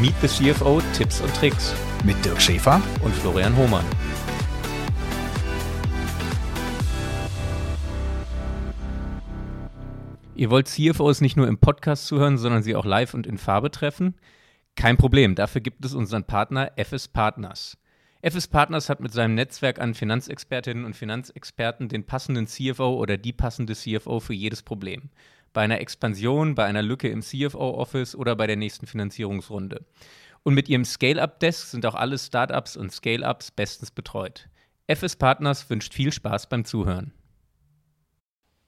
Meet the CFO Tipps und Tricks mit Dirk Schäfer und Florian Hohmann. Ihr wollt CFOs nicht nur im Podcast zuhören, sondern sie auch live und in Farbe treffen? Kein Problem, dafür gibt es unseren Partner FS Partners. FS Partners hat mit seinem Netzwerk an Finanzexpertinnen und Finanzexperten den passenden CFO oder die passende CFO für jedes Problem bei einer Expansion, bei einer Lücke im CFO-Office oder bei der nächsten Finanzierungsrunde. Und mit ihrem Scale-Up-Desk sind auch alle Startups und Scale-Ups bestens betreut. FS Partners wünscht viel Spaß beim Zuhören.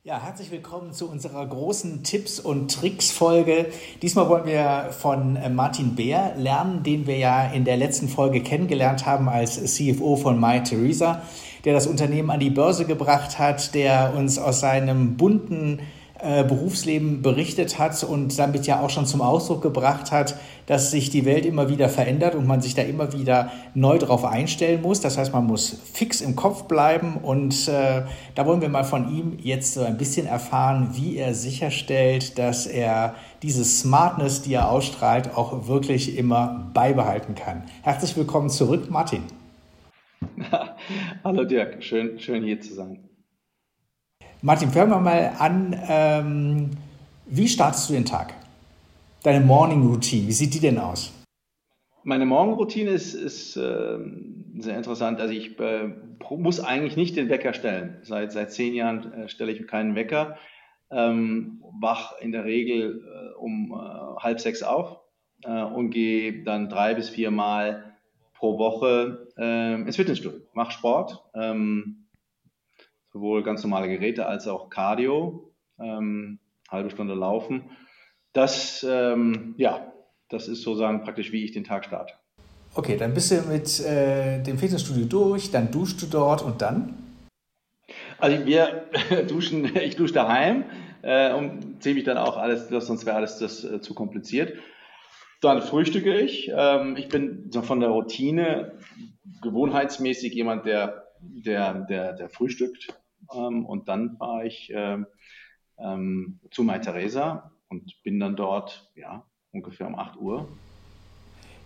Ja, herzlich willkommen zu unserer großen Tipps- und Tricks-Folge. Diesmal wollen wir von äh, Martin Beer lernen, den wir ja in der letzten Folge kennengelernt haben als CFO von MyTheresa, der das Unternehmen an die Börse gebracht hat, der uns aus seinem bunten äh, Berufsleben berichtet hat und damit ja auch schon zum Ausdruck gebracht hat, dass sich die Welt immer wieder verändert und man sich da immer wieder neu drauf einstellen muss. Das heißt, man muss fix im Kopf bleiben und äh, da wollen wir mal von ihm jetzt so ein bisschen erfahren, wie er sicherstellt, dass er diese Smartness, die er ausstrahlt, auch wirklich immer beibehalten kann. Herzlich willkommen zurück, Martin. Hallo Dirk, schön, schön hier zu sein. Martin, fangen wir mal an. Ähm, wie startest du den Tag? Deine Morning Routine, wie sieht die denn aus? Meine Morgenroutine ist, ist äh, sehr interessant. Also ich äh, muss eigentlich nicht den Wecker stellen. Seit, seit zehn Jahren äh, stelle ich keinen Wecker. Ähm, wach in der Regel äh, um äh, halb sechs auf äh, und gehe dann drei bis vier Mal pro Woche ins Fitnessstudio. Mach Sport. Ähm, sowohl ganz normale Geräte als auch Cardio, ähm, halbe Stunde laufen. Das, ähm, ja, das ist sozusagen praktisch, wie ich den Tag starte. Okay, dann bist du mit äh, dem Fitnessstudio durch, dann duschst du dort und dann? Also wir duschen, ich dusche daheim äh, und ziehe mich dann auch alles, sonst wäre alles das äh, zu kompliziert. Dann frühstücke ich. Ähm, ich bin so von der Routine gewohnheitsmäßig jemand, der der, der, der frühstückt. Ähm, und dann fahre ich ähm, ähm, zu Mai Theresa und bin dann dort ja, ungefähr um 8 Uhr.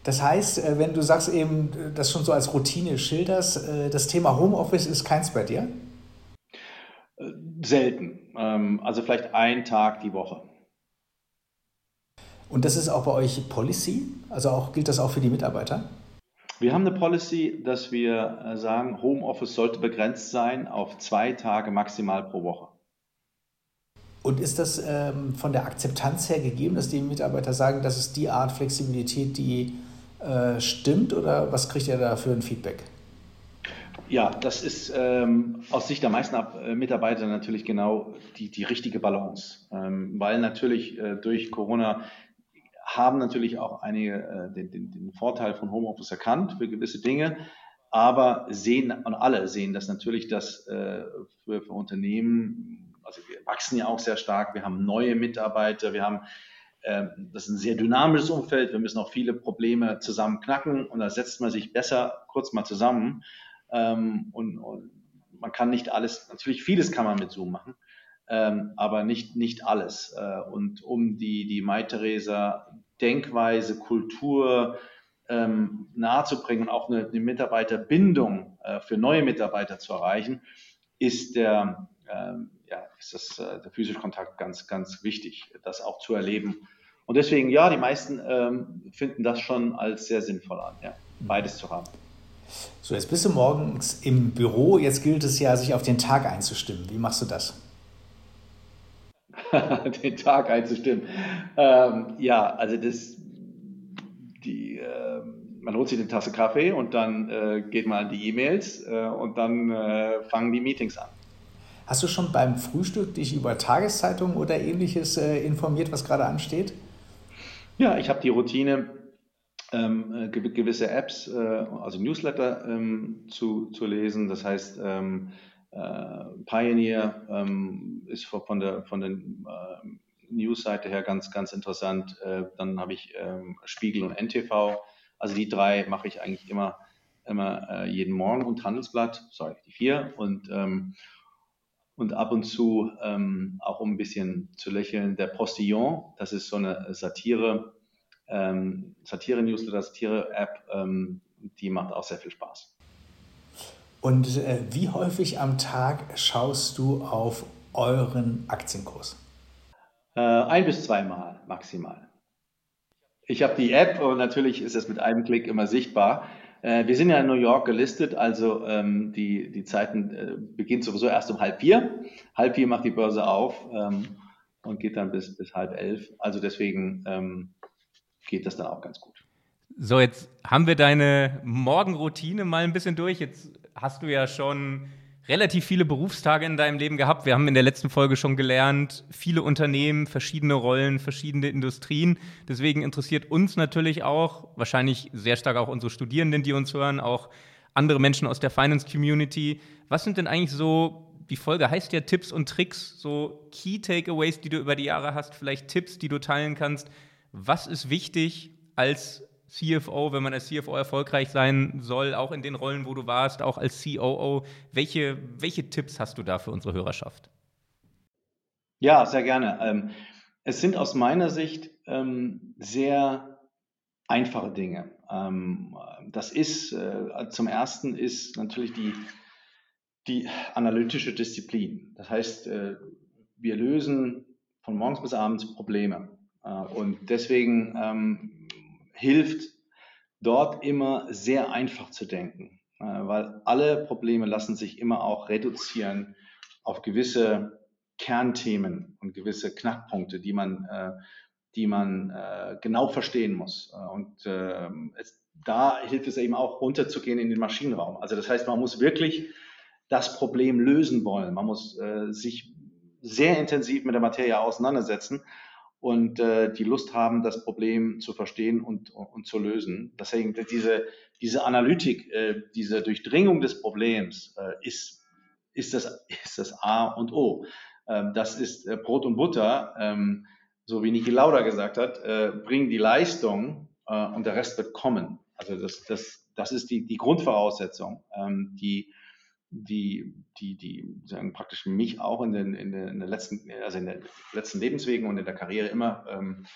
Das heißt, äh, wenn du sagst eben, das schon so als Routine schilderst, äh, das Thema Homeoffice ist keins bei dir? Äh, selten. Also vielleicht ein Tag die Woche. Und das ist auch bei euch Policy? Also auch, gilt das auch für die Mitarbeiter? Wir haben eine Policy, dass wir äh, sagen, Homeoffice sollte begrenzt sein auf zwei Tage maximal pro Woche. Und ist das ähm, von der Akzeptanz her gegeben, dass die Mitarbeiter sagen, das ist die Art Flexibilität, die äh, stimmt? Oder was kriegt ihr da für ein Feedback? Ja, das ist ähm, aus Sicht der meisten äh, Mitarbeiter natürlich genau die, die richtige Balance, ähm, weil natürlich äh, durch Corona haben natürlich auch einige äh, den, den, den Vorteil von Homeoffice erkannt für gewisse Dinge, aber sehen und alle sehen das natürlich, dass äh, für, für Unternehmen, also wir wachsen ja auch sehr stark, wir haben neue Mitarbeiter, wir haben äh, das ist ein sehr dynamisches Umfeld, wir müssen auch viele Probleme zusammen knacken und da setzt man sich besser kurz mal zusammen ähm, und, und man kann nicht alles, natürlich vieles kann man mit Zoom machen, ähm, aber nicht, nicht alles. Äh, und um die, die Mai Theresa Denkweise, Kultur ähm, nahezubringen und auch eine, eine Mitarbeiterbindung äh, für neue Mitarbeiter zu erreichen, ist der, ähm, ja, ist das, äh, der physische Kontakt ganz, ganz wichtig, das auch zu erleben. Und deswegen, ja, die meisten ähm, finden das schon als sehr sinnvoll an, ja, beides zu haben. So, jetzt bist du morgens im Büro. Jetzt gilt es ja, sich auf den Tag einzustimmen. Wie machst du das? den Tag einzustimmen. Ähm, ja, also das, die, äh, man holt sich eine Tasse Kaffee und dann äh, geht man an die E-Mails äh, und dann äh, fangen die Meetings an. Hast du schon beim Frühstück dich über Tageszeitungen oder ähnliches äh, informiert, was gerade ansteht? Ja, ich habe die Routine, ähm, äh, gewisse Apps, also Newsletter ähm, zu, zu lesen. Das heißt, ähm, äh, Pioneer ähm, ist von der, von der äh, News-Seite her ganz, ganz interessant. Äh, dann habe ich ähm, Spiegel und NTV. Also die drei mache ich eigentlich immer, immer äh, jeden Morgen und Handelsblatt, sorry, die vier. Und, ähm, und ab und zu, ähm, auch um ein bisschen zu lächeln, der Postillon, das ist so eine Satire, ähm, Satire-Newsletter, Satire-App, ähm, die macht auch sehr viel Spaß. Und äh, wie häufig am Tag schaust du auf euren Aktienkurs? Äh, ein bis zweimal maximal. Ich habe die App und natürlich ist es mit einem Klick immer sichtbar. Äh, wir sind ja in New York gelistet, also ähm, die, die Zeiten äh, beginnt sowieso erst um halb vier. Halb vier macht die Börse auf ähm, und geht dann bis, bis halb elf. Also deswegen ähm, geht das dann auch ganz gut. So, jetzt haben wir deine Morgenroutine mal ein bisschen durch. Jetzt hast du ja schon relativ viele Berufstage in deinem Leben gehabt. Wir haben in der letzten Folge schon gelernt, viele Unternehmen, verschiedene Rollen, verschiedene Industrien. Deswegen interessiert uns natürlich auch, wahrscheinlich sehr stark auch unsere Studierenden, die uns hören, auch andere Menschen aus der Finance Community. Was sind denn eigentlich so, die Folge heißt ja Tipps und Tricks, so Key Takeaways, die du über die Jahre hast, vielleicht Tipps, die du teilen kannst. Was ist wichtig als CFO, wenn man als CFO erfolgreich sein soll, auch in den Rollen, wo du warst, auch als COO. Welche, welche Tipps hast du da für unsere Hörerschaft? Ja, sehr gerne. Ähm, es sind aus meiner Sicht ähm, sehr einfache Dinge. Ähm, das ist, äh, zum ersten ist natürlich die, die analytische Disziplin. Das heißt, äh, wir lösen von morgens bis abends Probleme. Äh, und deswegen hilft dort immer sehr einfach zu denken, äh, weil alle Probleme lassen sich immer auch reduzieren auf gewisse Kernthemen und gewisse Knackpunkte, die man, äh, die man äh, genau verstehen muss. Und ähm, es, da hilft es eben auch runterzugehen in den Maschinenraum. Also das heißt, man muss wirklich das Problem lösen wollen. Man muss sich sehr intensiv mit der Materie auseinandersetzen und äh, die Lust haben, das Problem zu verstehen und, und zu lösen. Deswegen diese, diese Analytik, äh, diese Durchdringung des Problems äh, ist, ist, das, ist das A und O. Ähm, das ist äh, Brot und Butter, ähm, so wie Niki Lauda gesagt hat, äh, bringen die Leistung äh, und der Rest wird kommen. Also das, das, das ist die, die Grundvoraussetzung, ähm, die die, die, die sagen praktisch mich auch in den, in, den, letzten, also in den letzten Lebenswegen und in der Karriere immer ähm,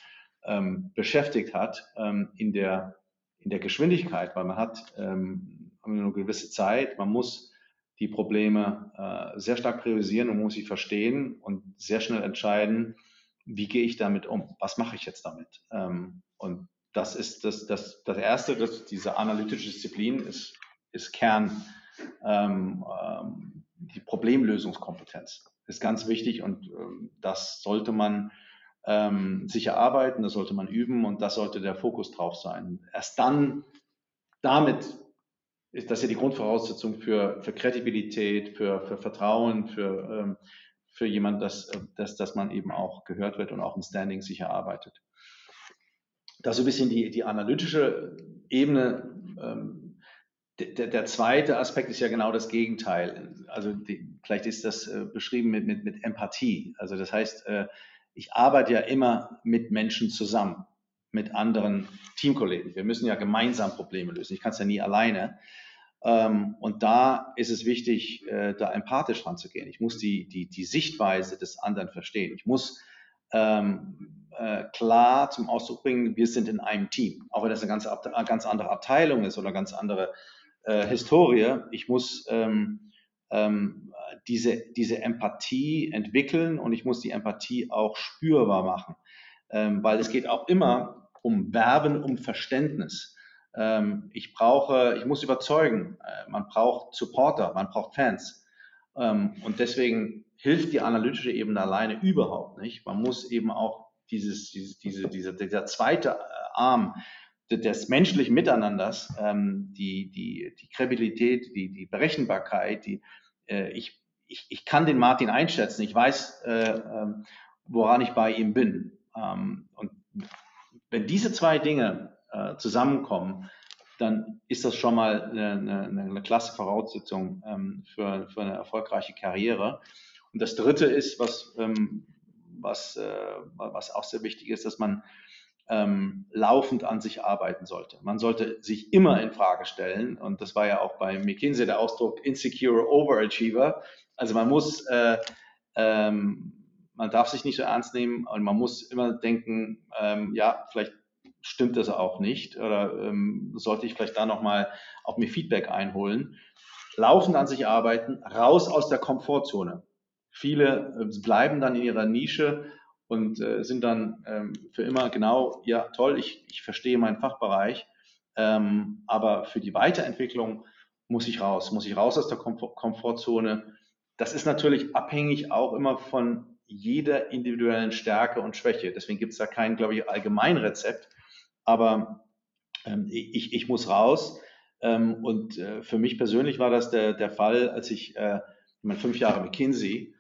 ähm, beschäftigt hat ähm, in der in der Geschwindigkeit, weil man hat ähm, eine gewisse Zeit, man muss die Probleme äh, sehr stark priorisieren und muss sie verstehen und sehr schnell entscheiden, wie gehe ich damit um, was mache ich jetzt damit. Ähm, und das ist das, das, das Erste, das, diese analytische Disziplin ist, ist Kern ähm, ähm, die Problemlösungskompetenz ist ganz wichtig und ähm, das sollte man ähm, sich erarbeiten, das sollte man üben und das sollte der Fokus drauf sein. Erst dann, damit ist das ja die Grundvoraussetzung für, für Kredibilität, für, für Vertrauen, für, ähm, für jemand, dass, dass, dass man eben auch gehört wird und auch ein Standing sich erarbeitet. Das ist so ein bisschen die, die analytische Ebene. Ähm, der, der, zweite Aspekt ist ja genau das Gegenteil. Also die, vielleicht ist das äh, beschrieben mit, mit, mit Empathie. Also das heißt, äh, ich arbeite ja immer mit Menschen zusammen, mit anderen Teamkollegen. Wir müssen ja gemeinsam Probleme lösen. Ich kann es ja nie alleine. Ähm, und da ist es wichtig, äh, da empathisch ranzugehen. Ich muss die, die, die Sichtweise des anderen verstehen. Ich muss ähm, äh, klar zum Ausdruck bringen, wir sind in einem Team. Auch wenn das eine ganz, ganz andere Abteilung ist oder ganz andere äh, Historie. Ich muss ähm, ähm, diese, diese Empathie entwickeln und ich muss die Empathie auch spürbar machen, ähm, weil es geht auch immer um Werben, um Verständnis. Ähm, ich brauche, ich muss überzeugen, äh, man braucht Supporter, man braucht Fans. Ähm, und deswegen hilft die analytische Ebene alleine überhaupt nicht. Man muss eben auch dieses, dieses, diese, dieser, dieser zweite äh, Arm, des menschlichen Miteinanders, ähm, die, die, die Kredibilität, die, die Berechenbarkeit, die, äh, ich, ich, ich kann den Martin einschätzen, ich weiß, äh, äh, woran ich bei ihm bin. Ähm, und wenn diese zwei Dinge äh, zusammenkommen, dann ist das schon mal eine, eine, eine klasse Voraussetzung ähm, für, für eine erfolgreiche Karriere. Und das Dritte ist, was, ähm, was, äh, was auch sehr wichtig ist, dass man ähm, laufend an sich arbeiten sollte. Man sollte sich immer in Frage stellen und das war ja auch bei McKinsey der Ausdruck insecure overachiever. Also man muss, äh, ähm, man darf sich nicht so ernst nehmen und man muss immer denken, ähm, ja, vielleicht stimmt das auch nicht oder ähm, sollte ich vielleicht da nochmal auf mir Feedback einholen. Laufend an sich arbeiten, raus aus der Komfortzone. Viele äh, bleiben dann in ihrer Nische und äh, sind dann ähm, für immer genau, ja toll, ich, ich verstehe meinen Fachbereich, ähm, aber für die Weiterentwicklung muss ich raus, muss ich raus aus der Komfort Komfortzone. Das ist natürlich abhängig auch immer von jeder individuellen Stärke und Schwäche. Deswegen gibt es da kein, glaube ich, Allgemeinrezept. Aber ähm, ich, ich muss raus. Ähm, und äh, für mich persönlich war das der, der Fall, als ich, äh, ich meine, fünf Jahre McKinsey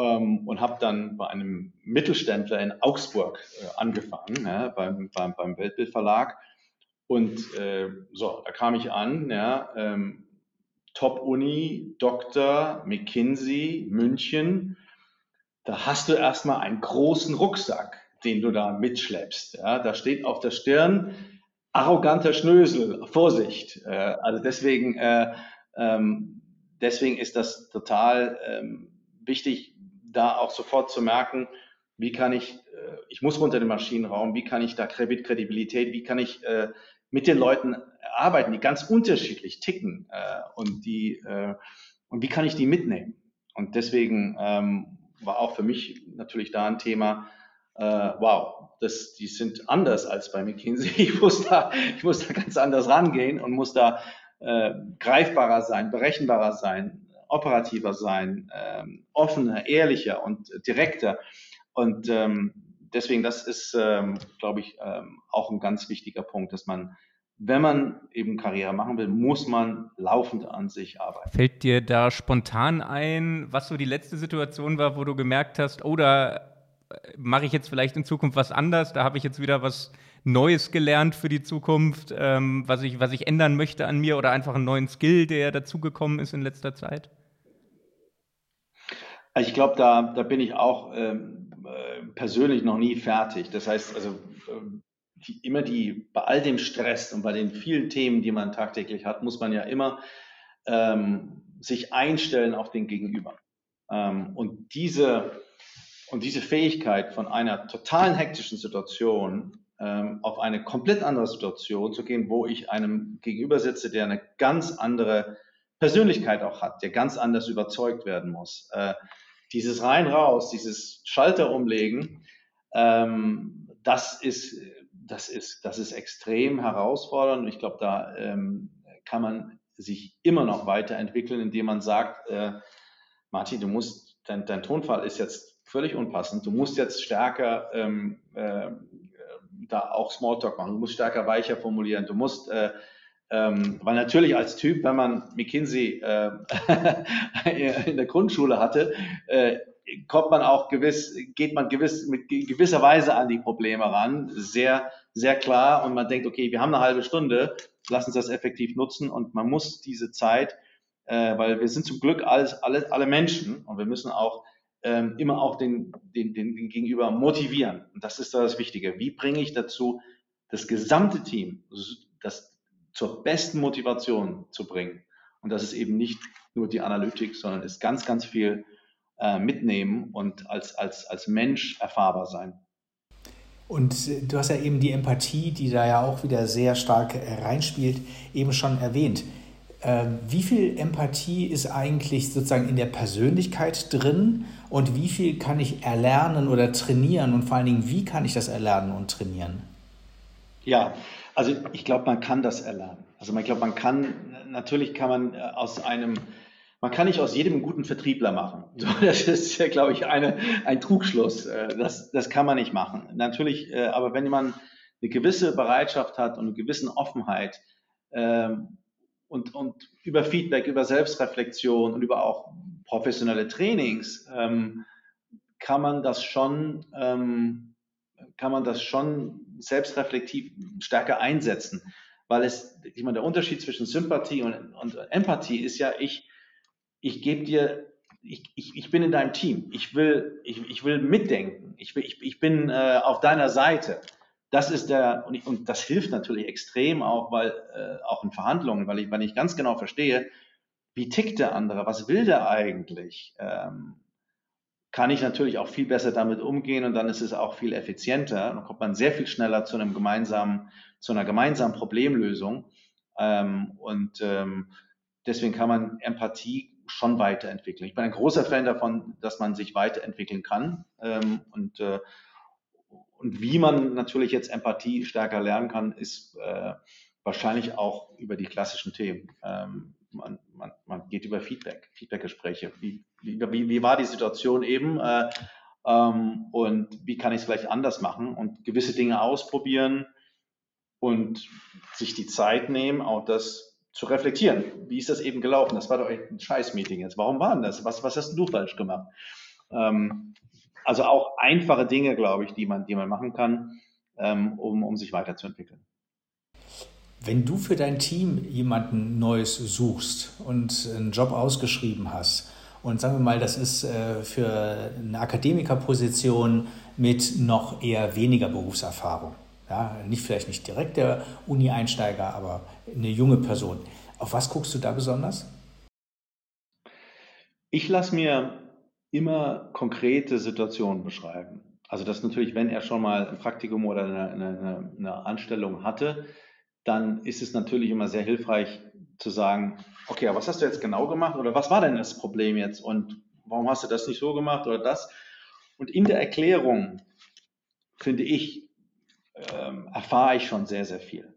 ähm, und habe dann bei einem Mittelständler in Augsburg äh, angefangen, ja, beim, beim, beim Weltbildverlag. Und äh, so, da kam ich an, ja, ähm, Top-Uni, Doktor, McKinsey, München. Da hast du erstmal einen großen Rucksack, den du da mitschleppst. Ja. Da steht auf der Stirn arroganter Schnösel, Vorsicht. Äh, also deswegen, äh, ähm, deswegen ist das total ähm, wichtig, da auch sofort zu merken, wie kann ich, äh, ich muss runter in den Maschinenraum, wie kann ich da Kredibilität, wie kann ich äh, mit den Leuten arbeiten, die ganz unterschiedlich ticken äh, und die äh, und wie kann ich die mitnehmen? Und deswegen ähm, war auch für mich natürlich da ein Thema, äh, wow, das, die sind anders als bei McKinsey. Ich muss da, ich muss da ganz anders rangehen und muss da äh, greifbarer sein, berechenbarer sein, operativer sein, ähm, offener, ehrlicher und direkter. Und ähm, deswegen, das ist, ähm, glaube ich, ähm, auch ein ganz wichtiger Punkt, dass man, wenn man eben Karriere machen will, muss man laufend an sich arbeiten. Fällt dir da spontan ein, was so die letzte Situation war, wo du gemerkt hast, oder oh, mache ich jetzt vielleicht in Zukunft was anders? Da habe ich jetzt wieder was Neues gelernt für die Zukunft, ähm, was, ich, was ich ändern möchte an mir oder einfach einen neuen Skill, der dazugekommen ist in letzter Zeit? Also ich glaube, da, da bin ich auch ähm, äh, persönlich noch nie fertig. Das heißt, also äh, die, immer die, bei all dem Stress und bei den vielen Themen, die man tagtäglich hat, muss man ja immer ähm, sich einstellen auf den Gegenüber. Ähm, und diese, und diese Fähigkeit von einer totalen hektischen Situation ähm, auf eine komplett andere Situation zu gehen, wo ich einem gegenüber sitze, der eine ganz andere Persönlichkeit auch hat, der ganz anders überzeugt werden muss. Äh, dieses rein raus, dieses Schalter umlegen, ähm, das ist, das ist, das ist extrem herausfordernd. Ich glaube, da ähm, kann man sich immer noch weiterentwickeln, indem man sagt, äh, Martin, du musst, dein, dein Tonfall ist jetzt völlig unpassend. Du musst jetzt stärker ähm, äh, da auch Smalltalk machen. Du musst stärker weicher formulieren. Du musst äh, ähm, weil natürlich als Typ, wenn man McKinsey äh, in der Grundschule hatte, äh, kommt man auch gewiss, geht man gewiss mit gewisser Weise an die Probleme ran, sehr, sehr klar. Und man denkt, okay, wir haben eine halbe Stunde, lass uns das effektiv nutzen. Und man muss diese Zeit, äh, weil wir sind zum Glück alles, alle, alle Menschen und wir müssen auch ähm, immer auch den, den, den, den Gegenüber motivieren. Und das ist das Wichtige. Wie bringe ich dazu, das gesamte Team, das zur besten Motivation zu bringen. Und das ist eben nicht nur die Analytik, sondern ist ganz, ganz viel äh, mitnehmen und als, als, als Mensch erfahrbar sein. Und äh, du hast ja eben die Empathie, die da ja auch wieder sehr stark äh, reinspielt, eben schon erwähnt. Ähm, wie viel Empathie ist eigentlich sozusagen in der Persönlichkeit drin und wie viel kann ich erlernen oder trainieren und vor allen Dingen, wie kann ich das erlernen und trainieren? Ja, also ich glaube, man kann das erlernen. Also ich glaube, man kann, natürlich kann man äh, aus einem, man kann nicht aus jedem einen guten Vertriebler machen. das ist, glaube ich, eine, ein Trugschluss. Äh, das, das kann man nicht machen. Natürlich, äh, aber wenn man eine gewisse Bereitschaft hat und eine gewisse Offenheit ähm, und, und über Feedback, über Selbstreflexion und über auch professionelle Trainings, ähm, kann man das schon, ähm, kann man das schon selbstreflektiv stärker einsetzen. Weil es, ich meine, der Unterschied zwischen Sympathie und, und Empathie ist ja, ich, ich gebe dir, ich, ich, ich bin in deinem Team. Ich will, ich, ich will mitdenken. Ich, will, ich, ich bin äh, auf deiner Seite. Das ist der, und, ich, und das hilft natürlich extrem auch, weil, äh, auch in Verhandlungen, weil ich, weil ich ganz genau verstehe, wie tickt der andere, was will der eigentlich? Ähm, kann ich natürlich auch viel besser damit umgehen und dann ist es auch viel effizienter. Dann kommt man sehr viel schneller zu einem gemeinsamen, zu einer gemeinsamen Problemlösung. Ähm, und ähm, deswegen kann man Empathie schon weiterentwickeln. Ich bin ein großer Fan davon, dass man sich weiterentwickeln kann ähm, und äh, und wie man natürlich jetzt Empathie stärker lernen kann, ist äh, wahrscheinlich auch über die klassischen Themen. Ähm, man, man, man geht über Feedback, Feedbackgespräche. Wie, wie, wie war die Situation eben? Äh, ähm, und wie kann ich es vielleicht anders machen und gewisse Dinge ausprobieren und sich die Zeit nehmen, auch das zu reflektieren. Wie ist das eben gelaufen? Das war doch ein Scheiß-Meeting jetzt. Warum war denn das? Was, was hast du falsch gemacht? Ähm, also auch einfache Dinge, glaube ich, die man, die man machen kann, ähm, um, um sich weiterzuentwickeln. Wenn du für dein Team jemanden Neues suchst und einen Job ausgeschrieben hast, und sagen wir mal, das ist äh, für eine Akademikerposition mit noch eher weniger Berufserfahrung. Ja, nicht vielleicht nicht direkt der Uni-Einsteiger, aber eine junge Person. Auf was guckst du da besonders? Ich lasse mir immer konkrete Situationen beschreiben. Also das natürlich, wenn er schon mal ein Praktikum oder eine, eine, eine Anstellung hatte, dann ist es natürlich immer sehr hilfreich zu sagen, okay, was hast du jetzt genau gemacht oder was war denn das Problem jetzt und warum hast du das nicht so gemacht oder das? Und in der Erklärung, finde ich, ähm, erfahre ich schon sehr, sehr viel.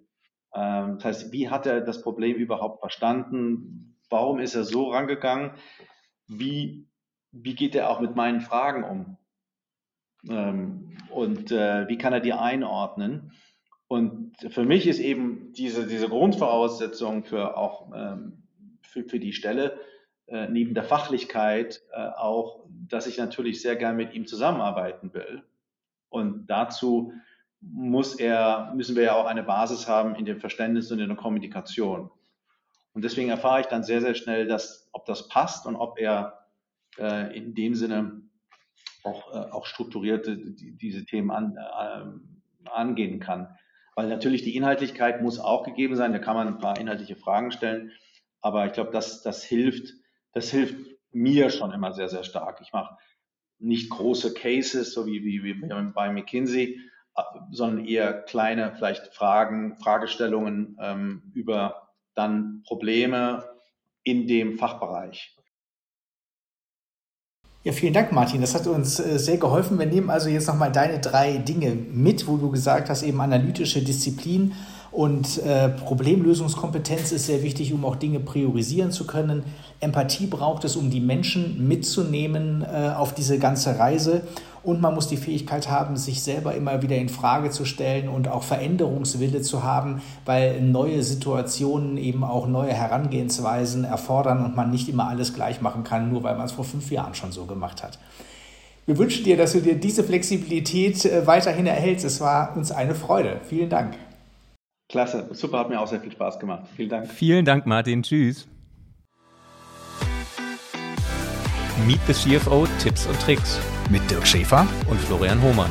Ähm, das heißt, wie hat er das Problem überhaupt verstanden? Warum ist er so rangegangen? Wie wie geht er auch mit meinen Fragen um? Ähm, und äh, wie kann er die einordnen? Und für mich ist eben diese, diese Grundvoraussetzung für auch ähm, für, für die Stelle äh, neben der Fachlichkeit äh, auch, dass ich natürlich sehr gern mit ihm zusammenarbeiten will. Und dazu muss er, müssen wir ja auch eine Basis haben in dem Verständnis und in der Kommunikation. Und deswegen erfahre ich dann sehr, sehr schnell, dass, ob das passt und ob er äh, in dem Sinne auch, äh, auch strukturiert die, diese Themen an, äh, angehen kann. Weil natürlich die Inhaltlichkeit muss auch gegeben sein, da kann man ein paar inhaltliche Fragen stellen, aber ich glaube, das, das hilft, das hilft mir schon immer sehr, sehr stark. Ich mache nicht große Cases, so wie, wie, wie bei McKinsey, äh, sondern eher kleine vielleicht Fragen, Fragestellungen ähm, über dann Probleme in dem Fachbereich. Ja, vielen Dank, Martin. Das hat uns äh, sehr geholfen. Wir nehmen also jetzt nochmal deine drei Dinge mit, wo du gesagt hast, eben analytische Disziplin und äh, Problemlösungskompetenz ist sehr wichtig, um auch Dinge priorisieren zu können. Empathie braucht es, um die Menschen mitzunehmen äh, auf diese ganze Reise. Und man muss die Fähigkeit haben, sich selber immer wieder in Frage zu stellen und auch Veränderungswille zu haben, weil neue Situationen eben auch neue Herangehensweisen erfordern und man nicht immer alles gleich machen kann, nur weil man es vor fünf Jahren schon so gemacht hat. Wir wünschen dir, dass du dir diese Flexibilität äh, weiterhin erhältst. Es war uns eine Freude. Vielen Dank. Klasse, super, hat mir auch sehr viel Spaß gemacht. Vielen Dank. Vielen Dank, Martin. Tschüss. Meet the CFO Tipps und Tricks mit Dirk Schäfer und Florian Hohmann.